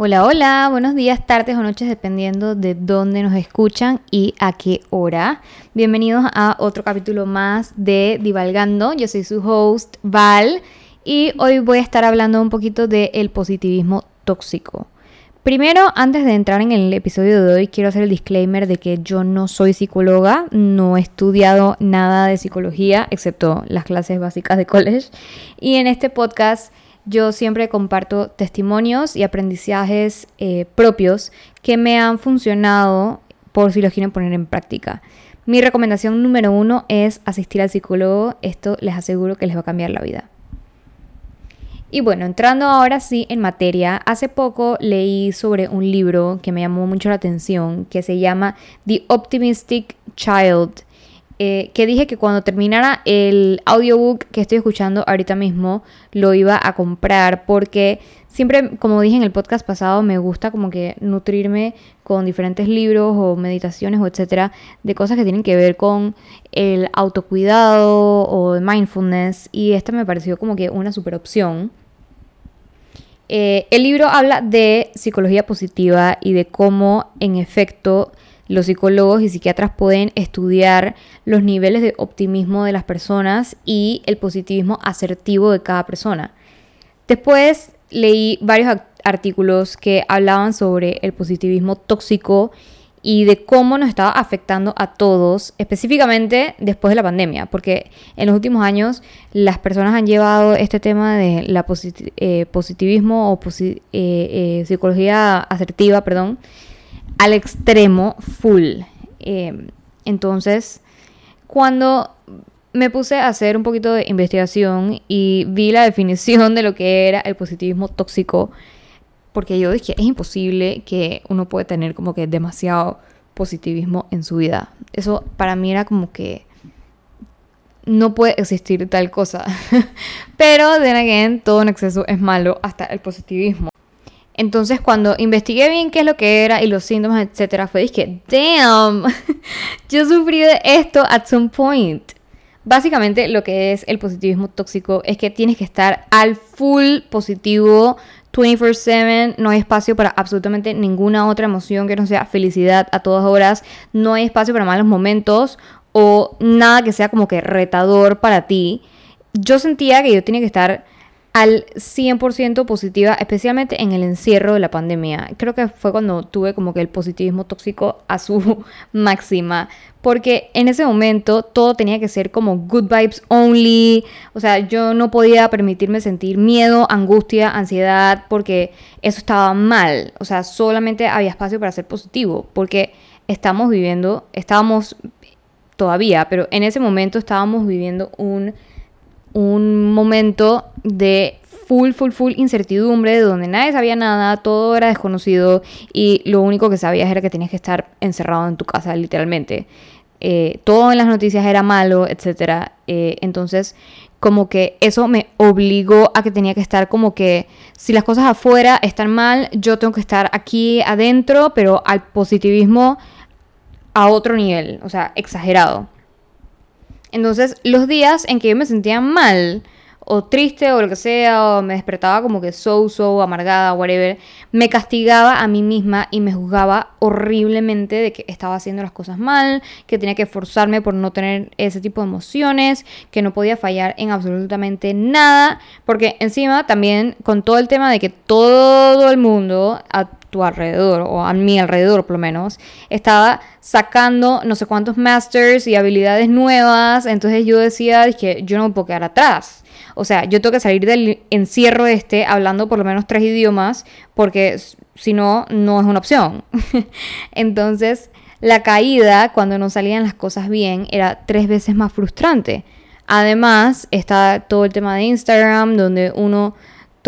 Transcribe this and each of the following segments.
Hola, hola, buenos días, tardes o noches, dependiendo de dónde nos escuchan y a qué hora. Bienvenidos a otro capítulo más de Divalgando. Yo soy su host, Val, y hoy voy a estar hablando un poquito del positivismo tóxico. Primero, antes de entrar en el episodio de hoy, quiero hacer el disclaimer de que yo no soy psicóloga, no he estudiado nada de psicología, excepto las clases básicas de college. Y en este podcast yo siempre comparto testimonios y aprendizajes eh, propios que me han funcionado por si los quieren poner en práctica. Mi recomendación número uno es asistir al psicólogo. Esto les aseguro que les va a cambiar la vida. Y bueno, entrando ahora sí en materia, hace poco leí sobre un libro que me llamó mucho la atención, que se llama The Optimistic Child eh, que dije que cuando terminara el audiobook que estoy escuchando ahorita mismo, lo iba a comprar porque siempre, como dije en el podcast pasado, me gusta como que nutrirme con diferentes libros o meditaciones o etcétera, de cosas que tienen que ver con el autocuidado o el mindfulness y esta me pareció como que una super opción. Eh, el libro habla de psicología positiva y de cómo en efecto los psicólogos y psiquiatras pueden estudiar los niveles de optimismo de las personas y el positivismo asertivo de cada persona. Después leí varios artículos que hablaban sobre el positivismo tóxico y de cómo nos estaba afectando a todos, específicamente después de la pandemia, porque en los últimos años las personas han llevado este tema de la eh, positivismo o eh, eh, psicología asertiva, perdón, al extremo full. Em, entonces, cuando me puse a hacer un poquito de investigación y vi la definición de lo que era el positivismo tóxico, porque yo dije, es imposible que uno pueda tener como que demasiado positivismo en su vida. Eso para mí era como que no puede existir tal cosa. Pero, de again, todo en exceso es malo, hasta el positivismo. Entonces, cuando investigué bien qué es lo que era y los síntomas, etcétera, fue dije, damn, yo sufrí de esto at some point. Básicamente, lo que es el positivismo tóxico es que tienes que estar al full positivo 24/7, no hay espacio para absolutamente ninguna otra emoción que no sea felicidad a todas horas, no hay espacio para malos momentos o nada que sea como que retador para ti. Yo sentía que yo tenía que estar al 100% positiva, especialmente en el encierro de la pandemia. Creo que fue cuando tuve como que el positivismo tóxico a su máxima, porque en ese momento todo tenía que ser como good vibes only, o sea, yo no podía permitirme sentir miedo, angustia, ansiedad, porque eso estaba mal, o sea, solamente había espacio para ser positivo, porque estamos viviendo, estábamos todavía, pero en ese momento estábamos viviendo un un momento de full, full, full incertidumbre, de donde nadie sabía nada, todo era desconocido y lo único que sabías era que tenías que estar encerrado en tu casa, literalmente. Eh, todo en las noticias era malo, etc. Eh, entonces, como que eso me obligó a que tenía que estar como que si las cosas afuera están mal, yo tengo que estar aquí adentro, pero al positivismo a otro nivel, o sea, exagerado. Entonces, los días en que yo me sentía mal, o triste, o lo que sea, o me despertaba como que so, so, amargada, whatever, me castigaba a mí misma y me juzgaba horriblemente de que estaba haciendo las cosas mal, que tenía que esforzarme por no tener ese tipo de emociones, que no podía fallar en absolutamente nada, porque encima también con todo el tema de que todo el mundo, tu alrededor, o a mi alrededor por lo menos, estaba sacando no sé cuántos masters y habilidades nuevas, entonces yo decía que yo no me puedo quedar atrás. O sea, yo tengo que salir del encierro este hablando por lo menos tres idiomas, porque si no, no es una opción. entonces, la caída, cuando no salían las cosas bien, era tres veces más frustrante. Además, está todo el tema de Instagram, donde uno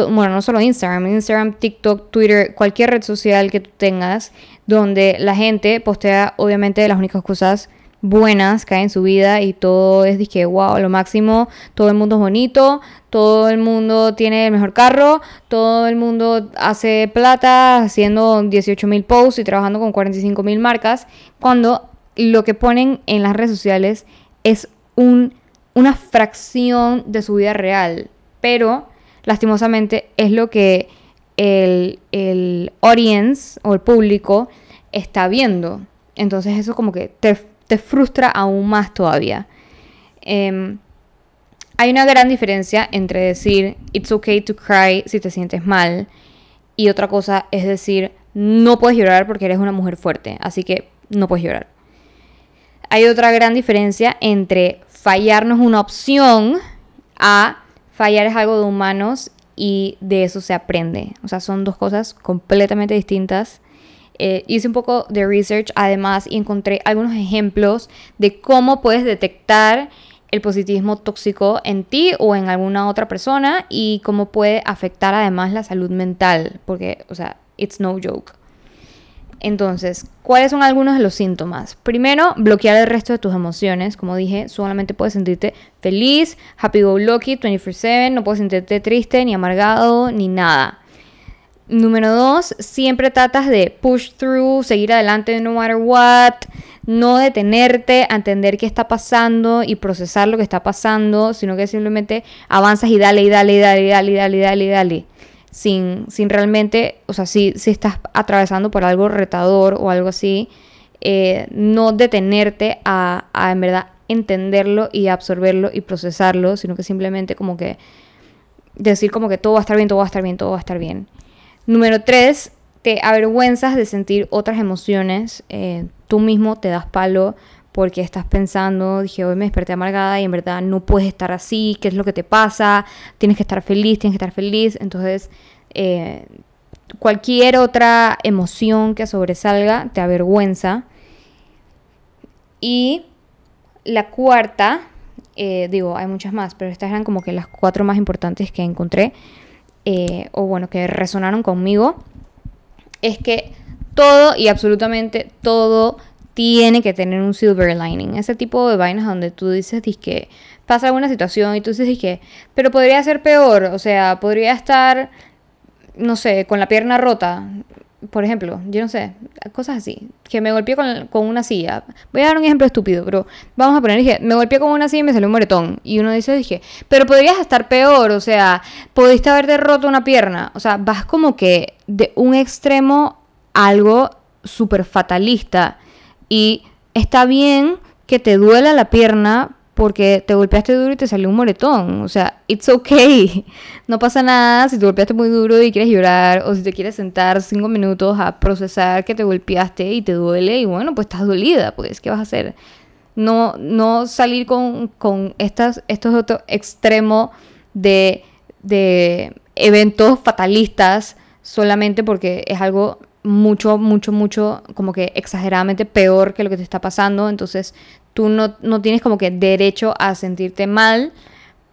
bueno, no solo Instagram, Instagram, TikTok, Twitter, cualquier red social que tú tengas, donde la gente postea obviamente las únicas cosas buenas que hay en su vida y todo es dije, wow, lo máximo, todo el mundo es bonito, todo el mundo tiene el mejor carro, todo el mundo hace plata haciendo 18 mil posts y trabajando con 45 mil marcas, cuando lo que ponen en las redes sociales es un, una fracción de su vida real, pero lastimosamente es lo que el, el audience o el público está viendo. Entonces eso como que te, te frustra aún más todavía. Em, hay una gran diferencia entre decir it's okay to cry si te sientes mal y otra cosa es decir no puedes llorar porque eres una mujer fuerte, así que no puedes llorar. Hay otra gran diferencia entre fallar no es una opción a fallar es algo de humanos y de eso se aprende. O sea, son dos cosas completamente distintas. Eh, hice un poco de research además y encontré algunos ejemplos de cómo puedes detectar el positivismo tóxico en ti o en alguna otra persona y cómo puede afectar además la salud mental, porque, o sea, it's no joke. Entonces, ¿cuáles son algunos de los síntomas? Primero, bloquear el resto de tus emociones. Como dije, solamente puedes sentirte feliz, happy go lucky, 24/7, no puedes sentirte triste, ni amargado, ni nada. Número dos, siempre tratas de push through, seguir adelante no matter what, no detenerte entender qué está pasando y procesar lo que está pasando, sino que simplemente avanzas y dale, y dale, y dale, y dale, y dale, y dale, y dale. Sin, sin realmente, o sea, si, si estás atravesando por algo retador o algo así, eh, no detenerte a, a en verdad entenderlo y absorberlo y procesarlo, sino que simplemente como que decir como que todo va a estar bien, todo va a estar bien, todo va a estar bien. Número tres, te avergüenzas de sentir otras emociones. Eh, tú mismo te das palo porque estás pensando, dije, hoy me desperté amargada y en verdad no puedes estar así, ¿qué es lo que te pasa? Tienes que estar feliz, tienes que estar feliz. Entonces, eh, cualquier otra emoción que sobresalga te avergüenza. Y la cuarta, eh, digo, hay muchas más, pero estas eran como que las cuatro más importantes que encontré. Eh, o bueno, que resonaron conmigo, es que todo y absolutamente todo tiene que tener un silver lining. Ese tipo de vainas donde tú dices que pasa alguna situación y tú dices que, pero podría ser peor, o sea, podría estar, no sé, con la pierna rota por ejemplo, yo no sé, cosas así, que me golpeé con, con, una silla. Voy a dar un ejemplo estúpido, pero vamos a poner, dije, me golpeé con una silla y me salió un moretón. Y uno dice, dije, pero podrías estar peor, o sea, pudiste haberte roto una pierna. O sea, vas como que de un extremo a algo súper fatalista. Y está bien que te duela la pierna porque te golpeaste duro y te salió un moretón. O sea, it's okay. No pasa nada si te golpeaste muy duro y quieres llorar o si te quieres sentar cinco minutos a procesar que te golpeaste y te duele y bueno, pues estás dolida, pues, ¿qué vas a hacer? No, no salir con, con estas, estos otros extremos de, de eventos fatalistas solamente porque es algo mucho, mucho, mucho, como que exageradamente peor que lo que te está pasando. Entonces tú no, tienes como que derecho a sentirte mal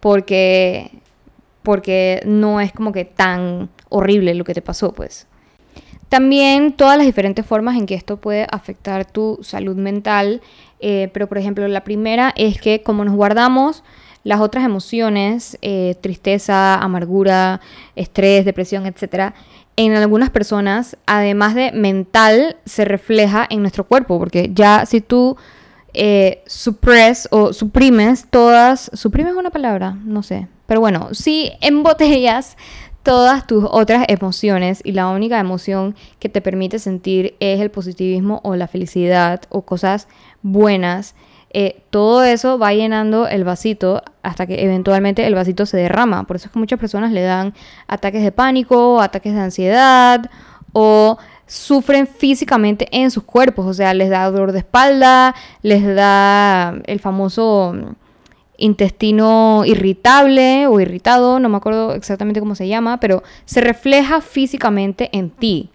porque, porque no es como que tan horrible lo que te pasó, pues. También todas las diferentes formas en que esto puede afectar tu salud mental, eh, pero por ejemplo la primera es que como nos guardamos las otras emociones, eh, tristeza, amargura, estrés, depresión, etc., en algunas personas, además de mental, se refleja en nuestro cuerpo, porque ya si tú eh, suppress o suprimes todas, suprimes una palabra, no sé, pero bueno, si embotellas todas tus otras emociones y la única emoción que te permite sentir es el positivismo o la felicidad o cosas buenas, eh, todo eso va llenando el vasito hasta que eventualmente el vasito se derrama. Por eso es que muchas personas le dan ataques de pánico, ataques de ansiedad o sufren físicamente en sus cuerpos. O sea, les da dolor de espalda, les da el famoso intestino irritable o irritado, no me acuerdo exactamente cómo se llama, pero se refleja físicamente en ti.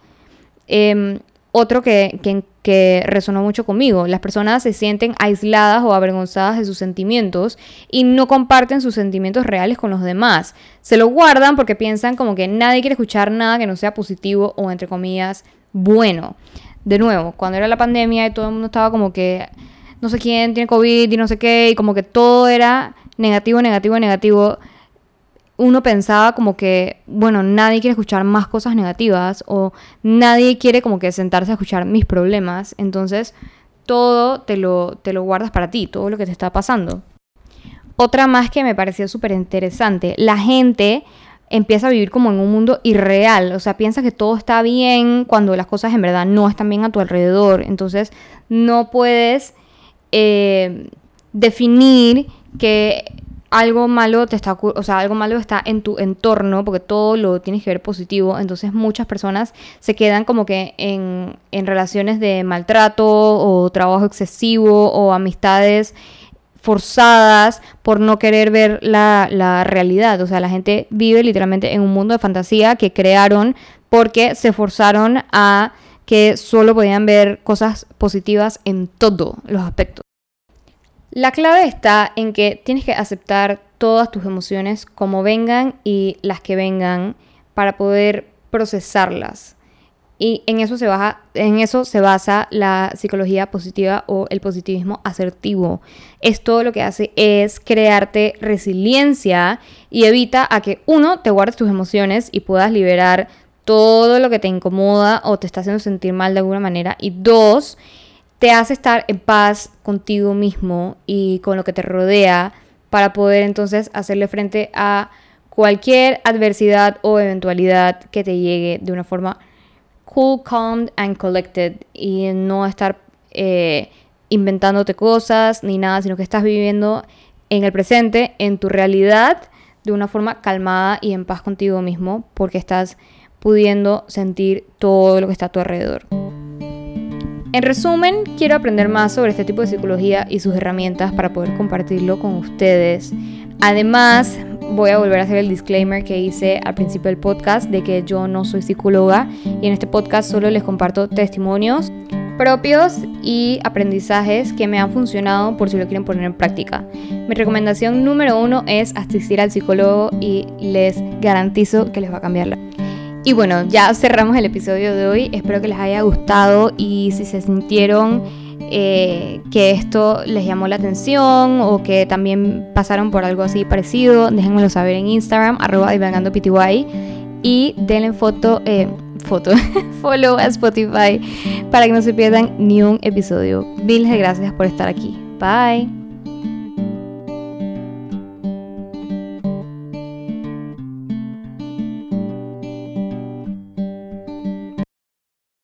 Em, otro que, que, resonó mucho conmigo. Las personas se sienten aisladas o avergonzadas de sus sentimientos y no comparten sus sentimientos reales con los demás. Se lo guardan porque piensan como que nadie quiere escuchar nada que no sea positivo o entre comillas bueno. De nuevo, cuando era la pandemia y todo el mundo estaba como que no sé quién tiene COVID y no sé qué y como que todo era negativo, negativo, negativo uno pensaba como que, bueno, nadie quiere escuchar más cosas negativas o nadie quiere como que sentarse a escuchar mis problemas, entonces todo te lo, te lo guardas para ti, todo lo que te está pasando. Otra más que me pareció súper interesante, la gente empieza a vivir como en un mundo irreal, o sea, piensa que todo está bien cuando las cosas en verdad no están bien a tu alrededor, entonces no puedes eh, definir que algo malo te está, o sea, algo malo está en tu entorno, porque todo lo tienes que ver positivo. Entonces muchas personas se quedan como que en, en relaciones de maltrato o trabajo excesivo o amistades forzadas por no querer ver la, la, realidad. O sea, la gente vive literalmente en un mundo de fantasía que crearon porque se forzaron a que solo podían ver cosas positivas en todos los aspectos. La clave está en que tienes que aceptar todas tus emociones como vengan y las que vengan para poder procesarlas. Y en eso se, baja, en eso se basa la psicología positiva o el positivismo asertivo. Esto lo que hace es crearte resiliencia y evita a que uno te guardes tus emociones y puedas liberar todo lo que te incomoda o te está haciendo sentir mal de alguna manera. Y dos, te hace estar en paz contigo mismo y con lo que te rodea para poder entonces hacerle frente a cualquier adversidad o eventualidad que te llegue de una forma cool, calm and collected y no estar eh, inventándote cosas ni nada, sino que estás viviendo en el presente, en tu realidad, de una forma calmada y en paz contigo mismo, porque estás pudiendo sentir todo lo que está a tu alrededor. En resumen, quiero aprender más sobre este tipo de psicología y sus herramientas para poder compartirlo con ustedes. Además, voy a volver a hacer el disclaimer que hice al principio del podcast de que yo no soy psicóloga y en este podcast solo les comparto testimonios propios y aprendizajes que me han funcionado por si lo quieren poner en práctica. Mi recomendación número uno es asistir al psicólogo y les garantizo que les va a cambiar la y bueno, ya cerramos el episodio de hoy. Espero que les haya gustado y si se sintieron eh, que esto les llamó la atención o que también pasaron por algo así parecido, déjenmelo saber en Instagram, arroba pty y denle foto, eh, foto, follow a Spotify para que no se pierdan ni un episodio. Mil gracias por estar aquí. Bye.